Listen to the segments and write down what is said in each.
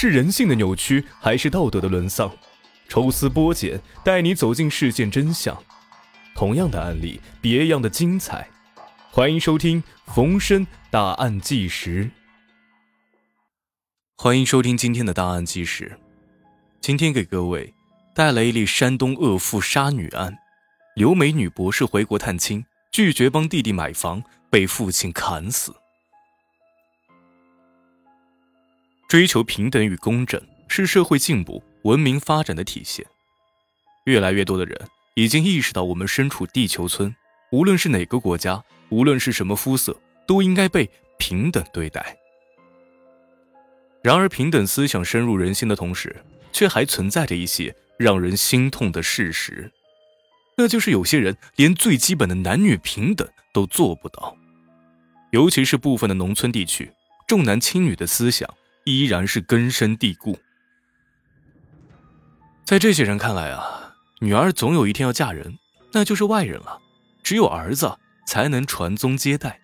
是人性的扭曲，还是道德的沦丧？抽丝剥茧，带你走进事件真相。同样的案例，别样的精彩。欢迎收听冯生大案纪实。欢迎收听今天的大案纪实。今天给各位带来一例山东恶妇杀女案。留美女博士回国探亲，拒绝帮弟弟买房，被父亲砍死。追求平等与公正是社会进步、文明发展的体现。越来越多的人已经意识到，我们身处地球村，无论是哪个国家，无论是什么肤色，都应该被平等对待。然而，平等思想深入人心的同时，却还存在着一些让人心痛的事实，那就是有些人连最基本的男女平等都做不到。尤其是部分的农村地区，重男轻女的思想。依然是根深蒂固。在这些人看来啊，女儿总有一天要嫁人，那就是外人了。只有儿子才能传宗接代。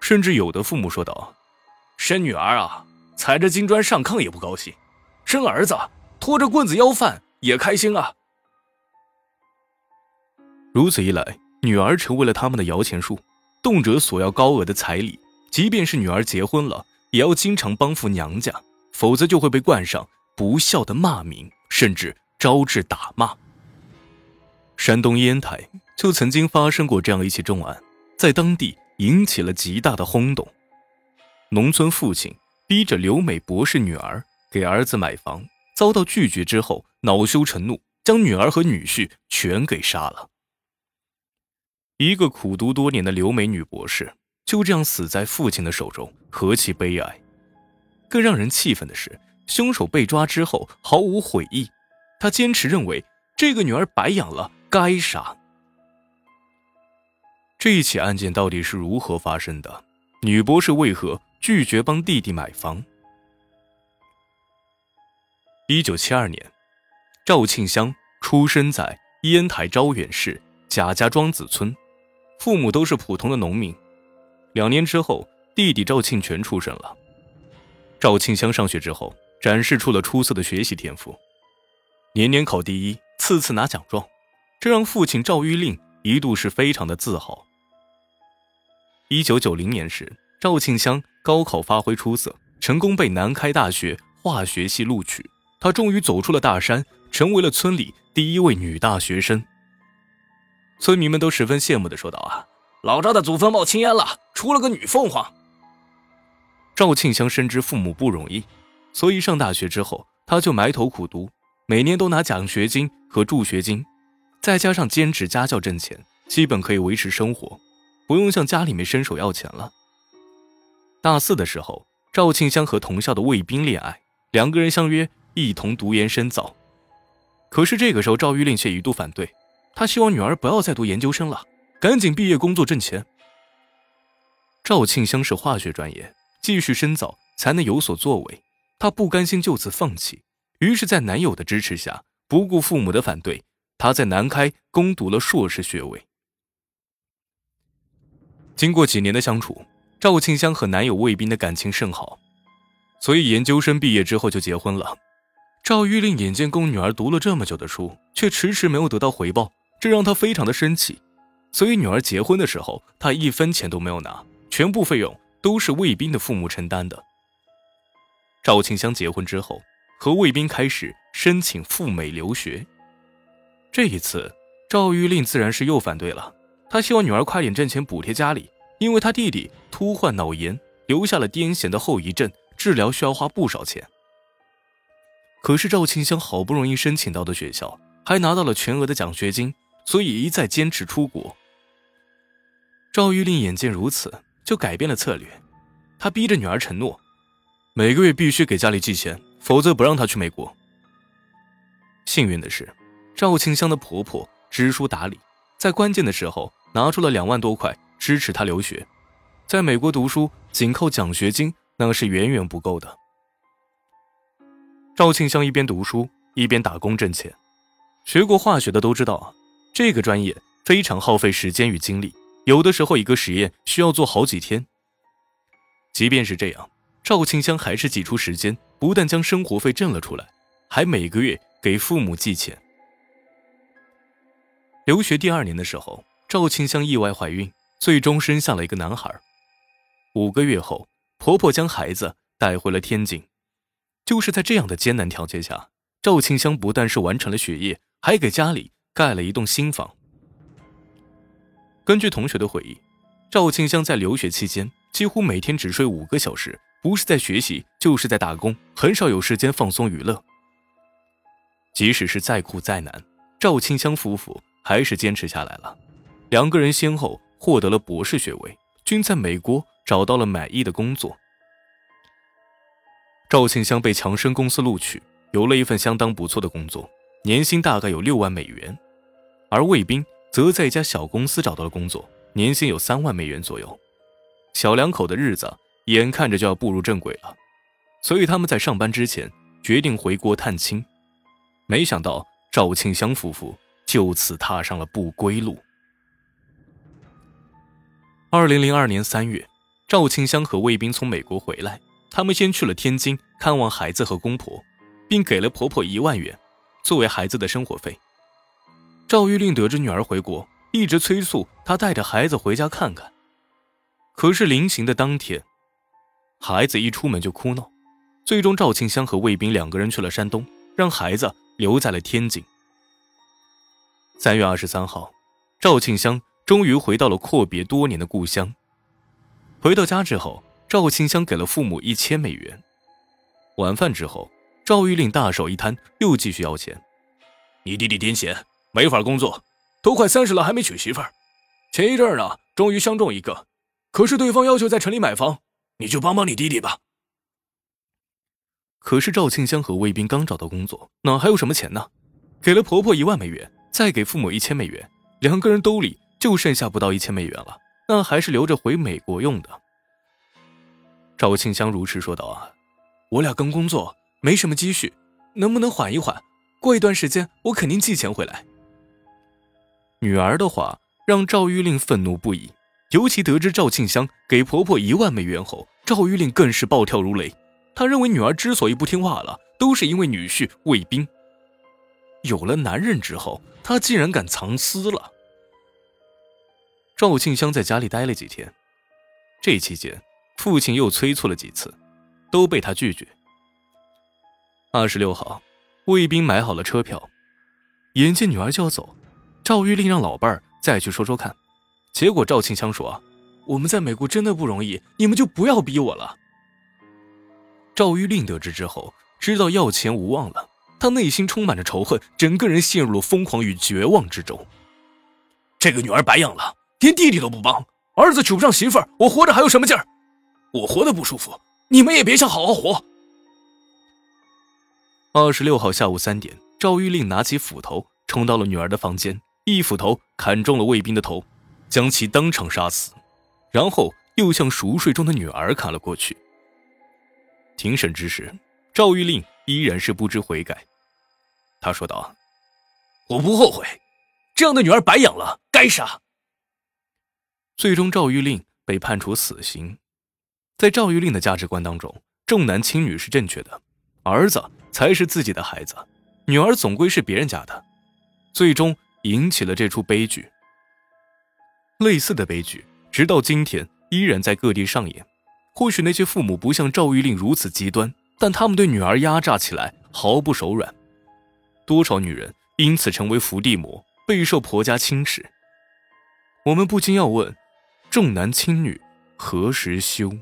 甚至有的父母说道：“生女儿啊，踩着金砖上炕也不高兴；生儿子，拖着棍子要饭也开心啊。”如此一来，女儿成为了他们的摇钱树，动辄索要高额的彩礼。即便是女儿结婚了。也要经常帮扶娘家，否则就会被冠上不孝的骂名，甚至招致打骂。山东烟台就曾经发生过这样一起重案，在当地引起了极大的轰动。农村父亲逼着留美博士女儿给儿子买房，遭到拒绝之后，恼羞成怒，将女儿和女婿全给杀了。一个苦读多年的留美女博士。就这样死在父亲的手中，何其悲哀！更让人气愤的是，凶手被抓之后毫无悔意，他坚持认为这个女儿白养了，该杀。这一起案件到底是如何发生的？女博士为何拒绝帮弟弟买房？一九七二年，赵庆香出生在烟台招远市贾家庄子村，父母都是普通的农民。两年之后，弟弟赵庆全出生了。赵庆香上学之后，展示出了出色的学习天赋，年年考第一，次次拿奖状，这让父亲赵玉令一度是非常的自豪。一九九零年时，赵庆香高考发挥出色，成功被南开大学化学系录取，她终于走出了大山，成为了村里第一位女大学生。村民们都十分羡慕的说道：“啊。”老赵的祖坟冒青烟了，出了个女凤凰。赵庆香深知父母不容易，所以上大学之后，他就埋头苦读，每年都拿奖学金和助学金，再加上兼职家教挣钱，基本可以维持生活，不用向家里面伸手要钱了。大四的时候，赵庆香和同校的卫兵恋爱，两个人相约一同读研深造。可是这个时候，赵玉令却一度反对，他希望女儿不要再读研究生了。赶紧毕业工作挣钱。赵庆香是化学专业，继续深造才能有所作为。她不甘心就此放弃，于是，在男友的支持下，不顾父母的反对，她在南开攻读了硕士学位。经过几年的相处，赵庆香和男友卫兵的感情甚好，所以研究生毕业之后就结婚了。赵玉令眼见供女儿读了这么久的书，却迟迟没有得到回报，这让他非常的生气。所以女儿结婚的时候，他一分钱都没有拿，全部费用都是卫兵的父母承担的。赵庆香结婚之后，和卫兵开始申请赴美留学。这一次，赵玉令自然是又反对了，他希望女儿快点挣钱补贴家里，因为他弟弟突患脑炎，留下了癫痫的后遗症，治疗需要花不少钱。可是赵庆香好不容易申请到的学校，还拿到了全额的奖学金。所以一再坚持出国。赵玉令眼见如此，就改变了策略。他逼着女儿承诺，每个月必须给家里寄钱，否则不让她去美国。幸运的是，赵庆香的婆婆知书达理，在关键的时候拿出了两万多块支持她留学。在美国读书，仅靠奖学金那是远远不够的。赵庆香一边读书一边打工挣钱。学过化学的都知道。这个专业非常耗费时间与精力，有的时候一个实验需要做好几天。即便是这样，赵庆香还是挤出时间，不但将生活费挣了出来，还每个月给父母寄钱。留学第二年的时候，赵庆香意外怀孕，最终生下了一个男孩。五个月后，婆婆将孩子带回了天津。就是在这样的艰难条件下，赵庆香不但是完成了学业，还给家里盖了一栋新房。根据同学的回忆，赵庆香在留学期间几乎每天只睡五个小时，不是在学习，就是在打工，很少有时间放松娱乐。即使是再苦再难，赵庆香夫妇还是坚持下来了。两个人先后获得了博士学位，均在美国找到了满意的工作。赵庆香被强生公司录取，有了一份相当不错的工作，年薪大概有六万美元；而魏斌则在一家小公司找到了工作，年薪有三万美元左右。小两口的日子眼看着就要步入正轨了，所以他们在上班之前决定回国探亲。没想到赵庆香夫妇就此踏上了不归路。二零零二年三月，赵庆香和魏斌从美国回来。他们先去了天津看望孩子和公婆，并给了婆婆一万元，作为孩子的生活费。赵玉令得知女儿回国，一直催促她带着孩子回家看看。可是临行的当天，孩子一出门就哭闹，最终赵庆香和卫兵两个人去了山东，让孩子留在了天津。三月二十三号，赵庆香终于回到了阔别多年的故乡。回到家之后。赵庆香给了父母一千美元。晚饭之后，赵玉令大手一摊，又继续要钱。你弟弟丁贤没法工作，都快三十了还没娶媳妇儿。前一阵儿呢，终于相中一个，可是对方要求在城里买房，你就帮帮你弟弟吧。可是赵庆香和魏斌刚找到工作，哪还有什么钱呢？给了婆婆一万美元，再给父母一千美元，两个人兜里就剩下不到一千美元了，那还是留着回美国用的。赵庆香如实说道：“啊，我俩刚工作，没什么积蓄，能不能缓一缓？过一段时间，我肯定寄钱回来。”女儿的话让赵玉令愤怒不已，尤其得知赵庆香给婆婆一万美元后，赵玉令更是暴跳如雷。他认为女儿之所以不听话了，都是因为女婿卫兵。有了男人之后，他竟然敢藏私了。赵庆香在家里待了几天，这期间。父亲又催促了几次，都被他拒绝。二十六号，卫兵买好了车票，眼见女儿就要走，赵玉令让老伴儿再去说说看。结果赵庆香说：“我们在美国真的不容易，你们就不要逼我了。”赵玉令得知之后，知道要钱无望了，他内心充满着仇恨，整个人陷入了疯狂与绝望之中。这个女儿白养了，连弟弟都不帮，儿子娶不上媳妇儿，我活着还有什么劲儿？我活得不舒服，你们也别想好好活。二十六号下午三点，赵玉令拿起斧头冲到了女儿的房间，一斧头砍中了卫兵的头，将其当场杀死，然后又向熟睡中的女儿砍了过去。庭审之时，赵玉令依然是不知悔改，他说道：“我不后悔，这样的女儿白养了，该杀。”最终，赵玉令被判处死刑。在赵玉令的价值观当中，重男轻女是正确的，儿子才是自己的孩子，女儿总归是别人家的，最终引起了这出悲剧。类似的悲剧直到今天依然在各地上演。或许那些父母不像赵玉令如此极端，但他们对女儿压榨起来毫不手软，多少女人因此成为伏地魔，备受婆家轻视。我们不禁要问：重男轻女何时休？